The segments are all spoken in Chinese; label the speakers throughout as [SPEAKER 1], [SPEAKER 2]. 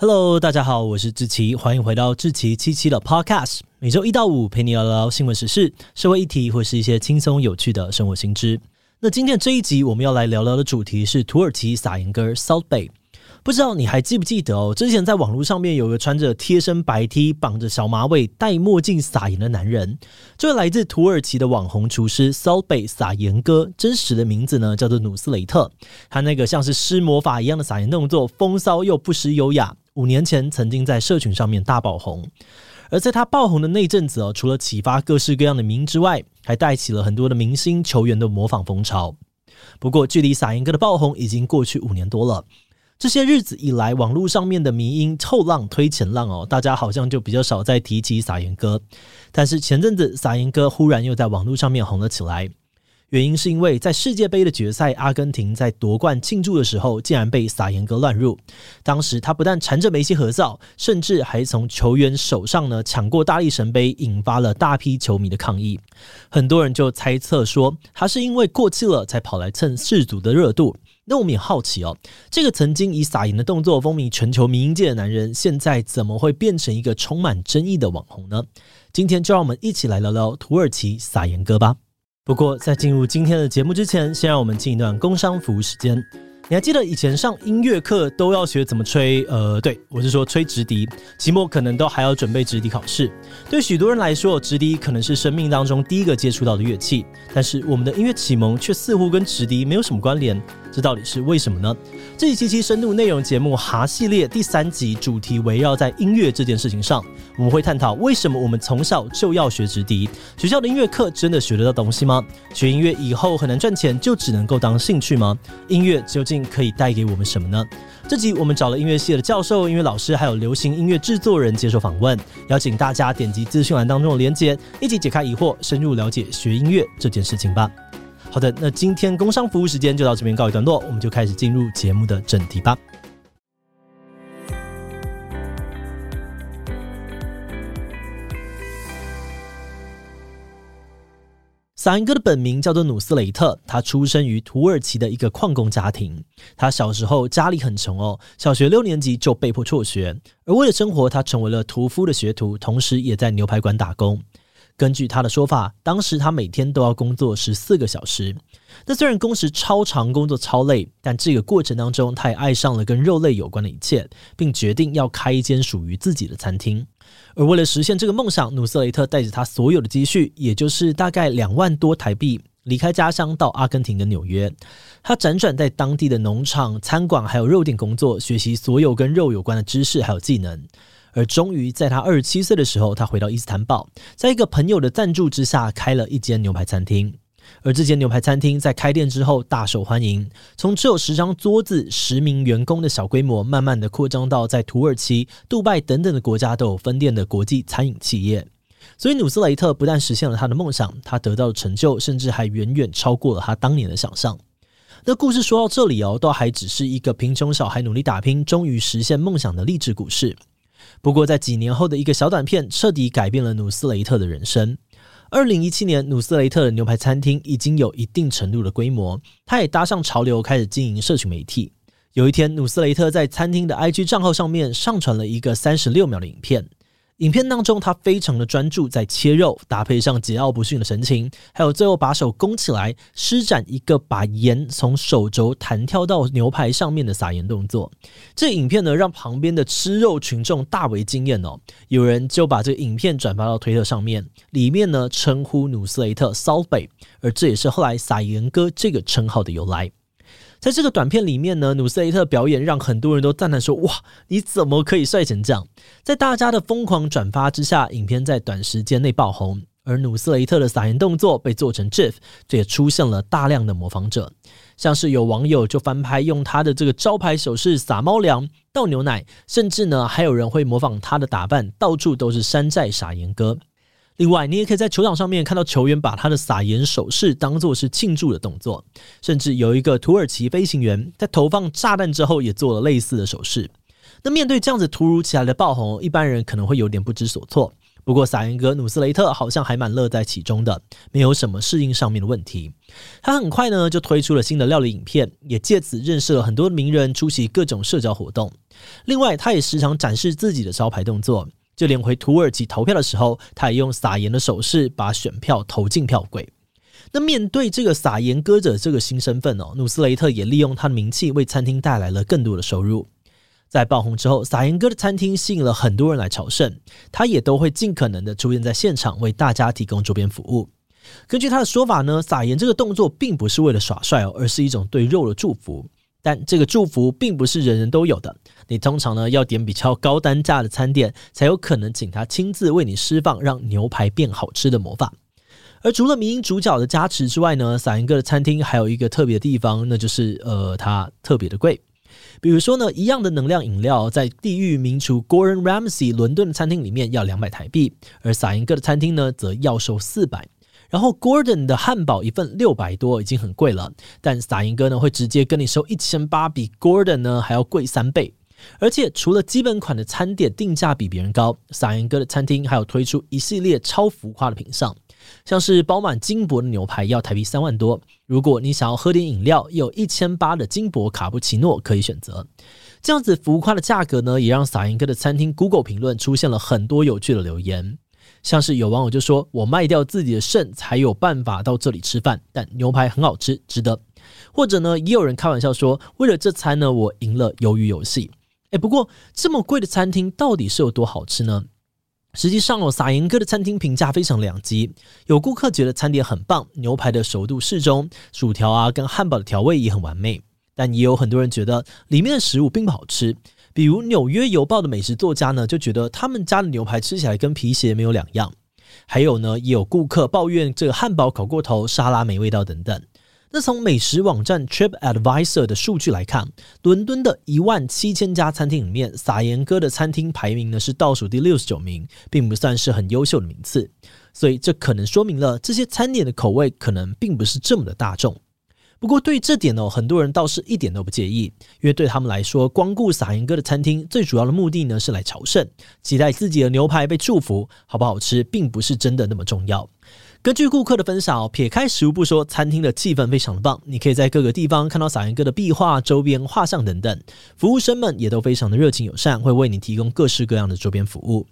[SPEAKER 1] Hello，大家好，我是志奇，欢迎回到志奇七七的 Podcast。每周一到五陪你聊聊新闻时事、社会议题，或是一些轻松有趣的生活新知。那今天这一集我们要来聊聊的主题是土耳其撒盐歌 Salt Bay。不知道你还记不记得哦？之前在网络上面有个穿着贴身白 T、绑着小马尾、戴墨镜撒盐的男人，这位来自土耳其的网红厨师 s a l b e 撒盐哥，真实的名字呢叫做努斯雷特。他那个像是施魔法一样的撒盐动作，风骚又不失优雅。五年前曾经在社群上面大爆红，而在他爆红的那阵子哦，除了启发各式各样的名之外，还带起了很多的明星球员的模仿风潮。不过，距离撒盐哥的爆红已经过去五年多了。这些日子以来，网络上面的迷因后浪推前浪哦，大家好像就比较少再提起撒盐哥。但是前阵子撒盐哥忽然又在网络上面红了起来，原因是因为在世界杯的决赛，阿根廷在夺冠庆祝的时候，竟然被撒盐哥乱入。当时他不但缠着梅西合照，甚至还从球员手上呢抢过大力神杯，引发了大批球迷的抗议。很多人就猜测说，他是因为过气了才跑来蹭世足的热度。那我们也好奇哦，这个曾经以撒盐的动作风靡全球民营界的男人，现在怎么会变成一个充满争议的网红呢？今天就让我们一起来聊聊土耳其撒盐哥吧。不过在进入今天的节目之前，先让我们进一段工商服务时间。你还记得以前上音乐课都要学怎么吹？呃，对，我是说吹直笛，期末可能都还要准备直笛考试。对许多人来说，直笛可能是生命当中第一个接触到的乐器，但是我们的音乐启蒙却似乎跟直笛没有什么关联。这到底是为什么呢？这一期期深度内容节目哈系列第三集主题围绕在音乐这件事情上，我们会探讨为什么我们从小就要学直笛？学校的音乐课真的学得到东西吗？学音乐以后很难赚钱，就只能够当兴趣吗？音乐究竟可以带给我们什么呢？这集我们找了音乐系的教授、音乐老师，还有流行音乐制作人接受访问，邀请大家点击资讯栏当中的连结，一起解开疑惑，深入了解学音乐这件事情吧。好的，那今天工商服务时间就到这边告一段落，我们就开始进入节目的正题吧。撒盐歌的本名叫做努斯雷特，他出生于土耳其的一个矿工家庭。他小时候家里很穷哦，小学六年级就被迫辍学，而为了生活，他成为了屠夫的学徒，同时也在牛排馆打工。根据他的说法，当时他每天都要工作十四个小时。那虽然工时超长，工作超累，但这个过程当中，他也爱上了跟肉类有关的一切，并决定要开一间属于自己的餐厅。而为了实现这个梦想，努斯雷特带着他所有的积蓄，也就是大概两万多台币，离开家乡到阿根廷的纽约。他辗转在当地的农场、餐馆还有肉店工作，学习所有跟肉有关的知识还有技能。而终于在他二十七岁的时候，他回到伊斯坦堡，在一个朋友的赞助之下，开了一间牛排餐厅。而这间牛排餐厅在开店之后大受欢迎，从只有十张桌子、十名员工的小规模，慢慢的扩张到在土耳其、杜拜等等的国家都有分店的国际餐饮企业。所以努斯雷特不但实现了他的梦想，他得到的成就甚至还远远超过了他当年的想象。那故事说到这里哦，都还只是一个贫穷小孩努力打拼，终于实现梦想的励志故事。不过，在几年后的一个小短片，彻底改变了努斯雷特的人生。二零一七年，努斯雷特的牛排餐厅已经有一定程度的规模，他也搭上潮流，开始经营社群媒体。有一天，努斯雷特在餐厅的 IG 账号上面上传了一个三十六秒的影片。影片当中，他非常的专注在切肉，搭配上桀骜不驯的神情，还有最后把手弓起来，施展一个把盐从手肘弹跳到牛排上面的撒盐动作。这影片呢，让旁边的吃肉群众大为惊艳哦。有人就把这个影片转发到推特上面，里面呢称呼努斯雷特 s a l b e 而这也是后来撒盐哥这个称号的由来。在这个短片里面呢，努斯雷特表演让很多人都赞叹说：“哇，你怎么可以帅成这样？”在大家的疯狂转发之下，影片在短时间内爆红，而努斯雷特的撒盐动作被做成 GIF，这也出现了大量的模仿者，像是有网友就翻拍用他的这个招牌手势撒猫粮、倒牛奶，甚至呢还有人会模仿他的打扮，到处都是山寨撒盐歌。另外，你也可以在球场上面看到球员把他的撒盐手势当作是庆祝的动作，甚至有一个土耳其飞行员在投放炸弹之后也做了类似的手势。那面对这样子突如其来的爆红，一般人可能会有点不知所措。不过，撒盐哥努斯雷特好像还蛮乐在其中的，没有什么适应上面的问题。他很快呢就推出了新的料理影片，也借此认识了很多名人，出席各种社交活动。另外，他也时常展示自己的招牌动作，就连回土耳其投票的时候，他也用撒盐的手势把选票投进票柜。那面对这个撒盐歌者这个新身份哦，努斯雷特也利用他的名气为餐厅带来了更多的收入。在爆红之后，撒盐哥的餐厅吸引了很多人来朝圣，他也都会尽可能的出现在现场，为大家提供周边服务。根据他的说法呢，撒盐这个动作并不是为了耍帅哦，而是一种对肉的祝福。但这个祝福并不是人人都有的，你通常呢要点比较高单价的餐点，才有可能请他亲自为你释放让牛排变好吃的魔法。而除了名音主角的加持之外呢，撒盐哥的餐厅还有一个特别的地方，那就是呃，它特别的贵。比如说呢，一样的能量饮料，在地狱名厨 Gordon Ramsay 伦敦的餐厅里面要两百台币，而撒盐哥的餐厅呢，则要收四百。然后 Gordon 的汉堡一份六百多，已经很贵了，但撒盐哥呢，会直接跟你收一千八，比 Gordon 呢还要贵三倍。而且除了基本款的餐点定价比别人高，撒盐哥的餐厅还有推出一系列超浮夸的品项。像是包满金箔的牛排要台币三万多，如果你想要喝点饮料，有一千八的金箔卡布奇诺可以选择。这样子浮夸的价格呢，也让撒盐哥的餐厅 Google 评论出现了很多有趣的留言。像是有网友就说：“我卖掉自己的肾才有办法到这里吃饭，但牛排很好吃，值得。”或者呢，也有人开玩笑说：“为了这餐呢，我赢了鱿鱼游戏。”诶，不过这么贵的餐厅到底是有多好吃呢？实际上哦，撒盐哥的餐厅评价非常两极。有顾客觉得餐点很棒，牛排的熟度适中，薯条啊跟汉堡的调味也很完美。但也有很多人觉得里面的食物并不好吃。比如《纽约邮报》的美食作家呢，就觉得他们家的牛排吃起来跟皮鞋没有两样。还有呢，也有顾客抱怨这个汉堡烤过头，沙拉没味道等等。那从美食网站 TripAdvisor 的数据来看，伦敦的一万七千家餐厅里面，撒盐哥的餐厅排名呢是倒数第六十九名，并不算是很优秀的名次。所以这可能说明了这些餐点的口味可能并不是这么的大众。不过对这点呢，很多人倒是一点都不介意，因为对他们来说，光顾撒盐哥的餐厅最主要的目的呢是来朝圣，期待自己的牛排被祝福，好不好吃并不是真的那么重要。根据顾客的分享，撇开食物不说，餐厅的气氛非常的棒。你可以在各个地方看到撒盐哥的壁画、周边画像等等，服务生们也都非常的热情友善，会为你提供各式各样的周边服务。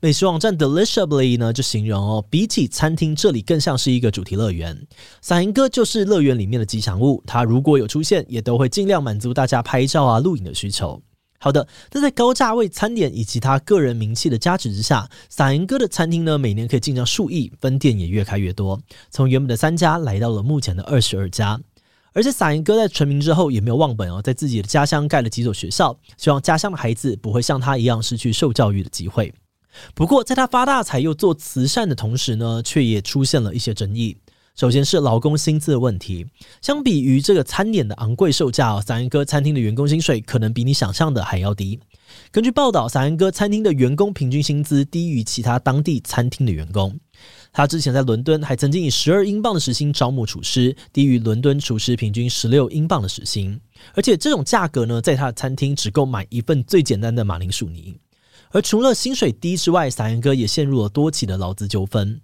[SPEAKER 1] 美食网站 Deliciously 呢就形容哦，比起餐厅，这里更像是一个主题乐园。撒盐哥就是乐园里面的吉祥物，他如果有出现，也都会尽量满足大家拍照啊、录影的需求。好的，那在高价位餐点以及他个人名气的加持之下，撒盐哥的餐厅呢，每年可以进账数亿，分店也越开越多，从原本的三家来到了目前的二十二家。而且撒盐哥在成名之后也没有忘本哦，在自己的家乡盖了几所学校，希望家乡的孩子不会像他一样失去受教育的机会。不过，在他发大财又做慈善的同时呢，却也出现了一些争议。首先是劳工薪资的问题，相比于这个餐点的昂贵售价哦，撒盐哥餐厅的员工薪水可能比你想象的还要低。根据报道，撒盐哥餐厅的员工平均薪资低于其他当地餐厅的员工。他之前在伦敦还曾经以十二英镑的时薪招募厨师，低于伦敦厨师平均十六英镑的时薪。而且这种价格呢，在他的餐厅只够买一份最简单的马铃薯泥。而除了薪水低之外，撒盐哥也陷入了多起的劳资纠纷。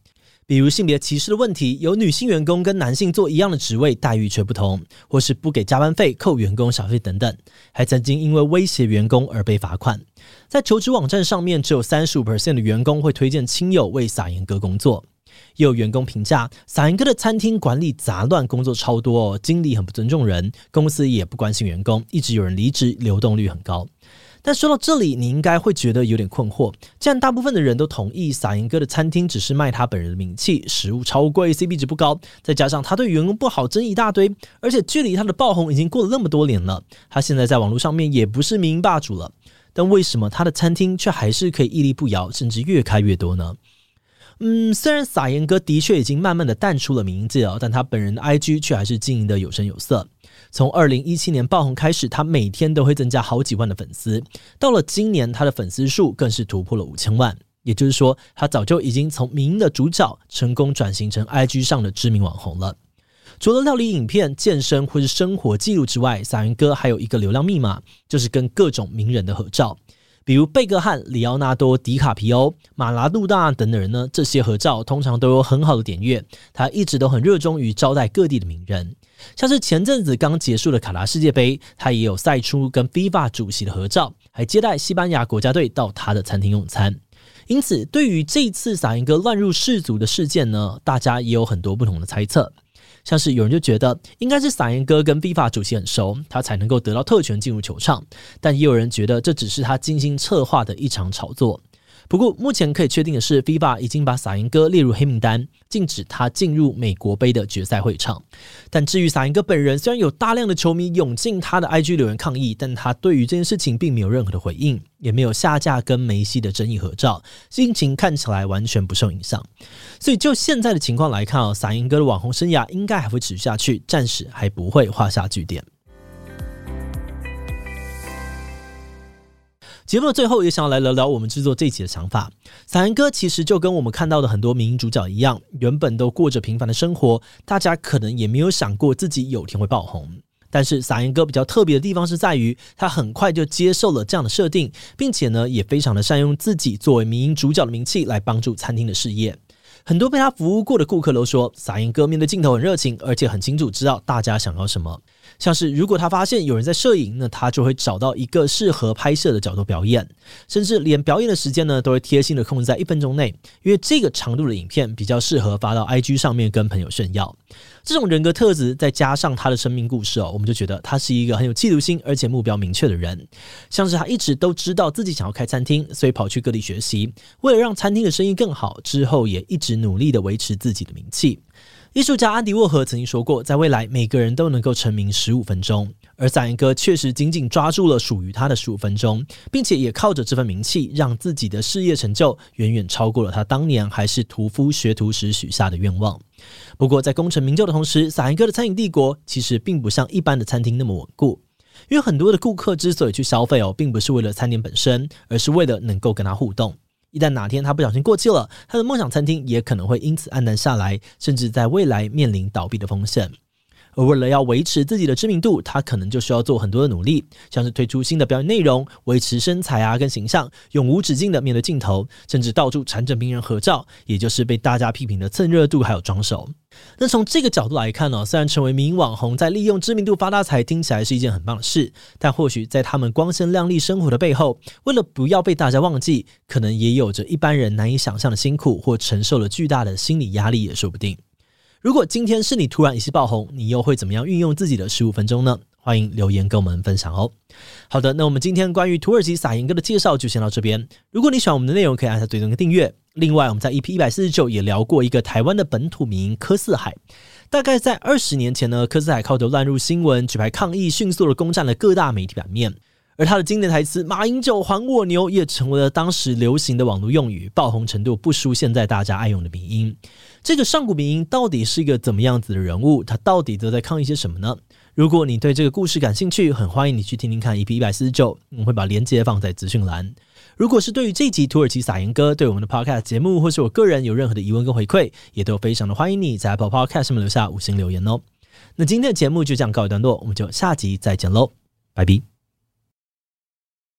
[SPEAKER 1] 比如性别歧视的问题，有女性员工跟男性做一样的职位，待遇却不同，或是不给加班费、扣员工小费等等，还曾经因为威胁员工而被罚款。在求职网站上面，只有三十五 percent 的员工会推荐亲友为撒盐哥工作。也有员工评价，撒盐哥的餐厅管理杂乱，工作超多哦，经理很不尊重人，公司也不关心员工，一直有人离职，流动率很高。但说到这里，你应该会觉得有点困惑。既然大部分的人都同意撒盐哥的餐厅只是卖他本人的名气，食物超贵，CP 值不高，再加上他对员工不好，争一大堆，而且距离他的爆红已经过了那么多年了，他现在在网络上面也不是名霸主了。但为什么他的餐厅却还是可以屹立不摇，甚至越开越多呢？嗯，虽然撒盐哥的确已经慢慢的淡出了名字哦，但他本人的 IG 却还是经营的有声有色。从二零一七年爆红开始，他每天都会增加好几万的粉丝。到了今年，他的粉丝数更是突破了五千万。也就是说，他早就已经从名人的主角成功转型成 IG 上的知名网红了。除了料理影片、健身或是生活记录之外，撒云哥还有一个流量密码，就是跟各种名人的合照。比如贝克汉、里奥纳多·迪卡皮欧、马拉杜纳等等人呢，这些合照通常都有很好的点阅。他一直都很热衷于招待各地的名人，像是前阵子刚结束的卡达世界杯，他也有晒出跟 FIFA 主席的合照，还接待西班牙国家队到他的餐厅用餐。因此，对于这次萨因哥乱入世足的事件呢，大家也有很多不同的猜测。像是有人就觉得应该是萨因哥跟 FIFA 主席很熟，他才能够得到特权进入球场，但也有人觉得这只是他精心策划的一场炒作。不过，目前可以确定的是，FIFA 已经把萨因哥列入黑名单，禁止他进入美国杯的决赛会场。但至于萨因哥本人，虽然有大量的球迷涌进他的 IG 留言抗议，但他对于这件事情并没有任何的回应，也没有下架跟梅西的争议合照，心情看起来完全不受影响。所以，就现在的情况来看哦，萨因哥的网红生涯应该还会持续下去，暂时还不会画下句点。节目的最后，也想要来聊聊我们制作这集的想法。萨因哥其实就跟我们看到的很多民营主角一样，原本都过着平凡的生活，大家可能也没有想过自己有天会爆红。但是萨因哥比较特别的地方是在于，他很快就接受了这样的设定，并且呢，也非常的善用自己作为民营主角的名气来帮助餐厅的事业。很多被他服务过的顾客都说，萨因哥面对镜头很热情，而且很清楚知道大家想要什么。像是如果他发现有人在摄影，那他就会找到一个适合拍摄的角度表演，甚至连表演的时间呢都会贴心的控制在一分钟内，因为这个长度的影片比较适合发到 IG 上面跟朋友炫耀。这种人格特质再加上他的生命故事哦，我们就觉得他是一个很有企图心而且目标明确的人。像是他一直都知道自己想要开餐厅，所以跑去各地学习，为了让餐厅的生意更好，之后也一直努力的维持自己的名气。艺术家安迪沃荷曾经说过，在未来每个人都能够成名十五分钟，而萨因哥确实紧紧抓住了属于他的十五分钟，并且也靠着这份名气，让自己的事业成就远远超过了他当年还是屠夫学徒时许下的愿望。不过，在功成名就的同时，萨因哥的餐饮帝国其实并不像一般的餐厅那么稳固，因为很多的顾客之所以去消费哦，并不是为了餐点本身，而是为了能够跟他互动。一旦哪天他不小心过气了，他的梦想餐厅也可能会因此黯淡下来，甚至在未来面临倒闭的风险。而为了要维持自己的知名度，他可能就需要做很多的努力，像是推出新的表演内容、维持身材啊跟形象、永无止境的面对镜头，甚至到处缠着名人合照，也就是被大家批评的蹭热度还有装熟。那从这个角度来看呢，虽然成为名网红，在利用知名度发大财，听起来是一件很棒的事，但或许在他们光鲜亮丽生活的背后，为了不要被大家忘记，可能也有着一般人难以想象的辛苦，或承受了巨大的心理压力也说不定。如果今天是你突然一夕爆红，你又会怎么样运用自己的十五分钟呢？欢迎留言跟我们分享哦。好的，那我们今天关于土耳其撒盐哥的介绍就先到这边。如果你喜欢我们的内容，可以按下追踪跟订阅。另外，我们在 EP 一百四十九也聊过一个台湾的本土名柯四海。大概在二十年前呢，柯四海靠着乱入新闻、举牌抗议，迅速的攻占了各大媒体版面。而他的经典台词“马英九还我牛”也成为了当时流行的网络用语，爆红程度不输现在大家爱用的迷因。这个上古迷因到底是一个怎么样子的人物？他到底都在抗议些什么呢？如果你对这个故事感兴趣，很欢迎你去听听看 EP 一百四十九，我们会把链接放在资讯栏。如果是对于这集土耳其萨因哥对我们的 Podcast 节目，或是我个人有任何的疑问跟回馈，也都非常的欢迎你在 Apple Podcast 上面留下五星留言哦。那今天的节目就这样告一段落，我们就下集再见喽，拜拜。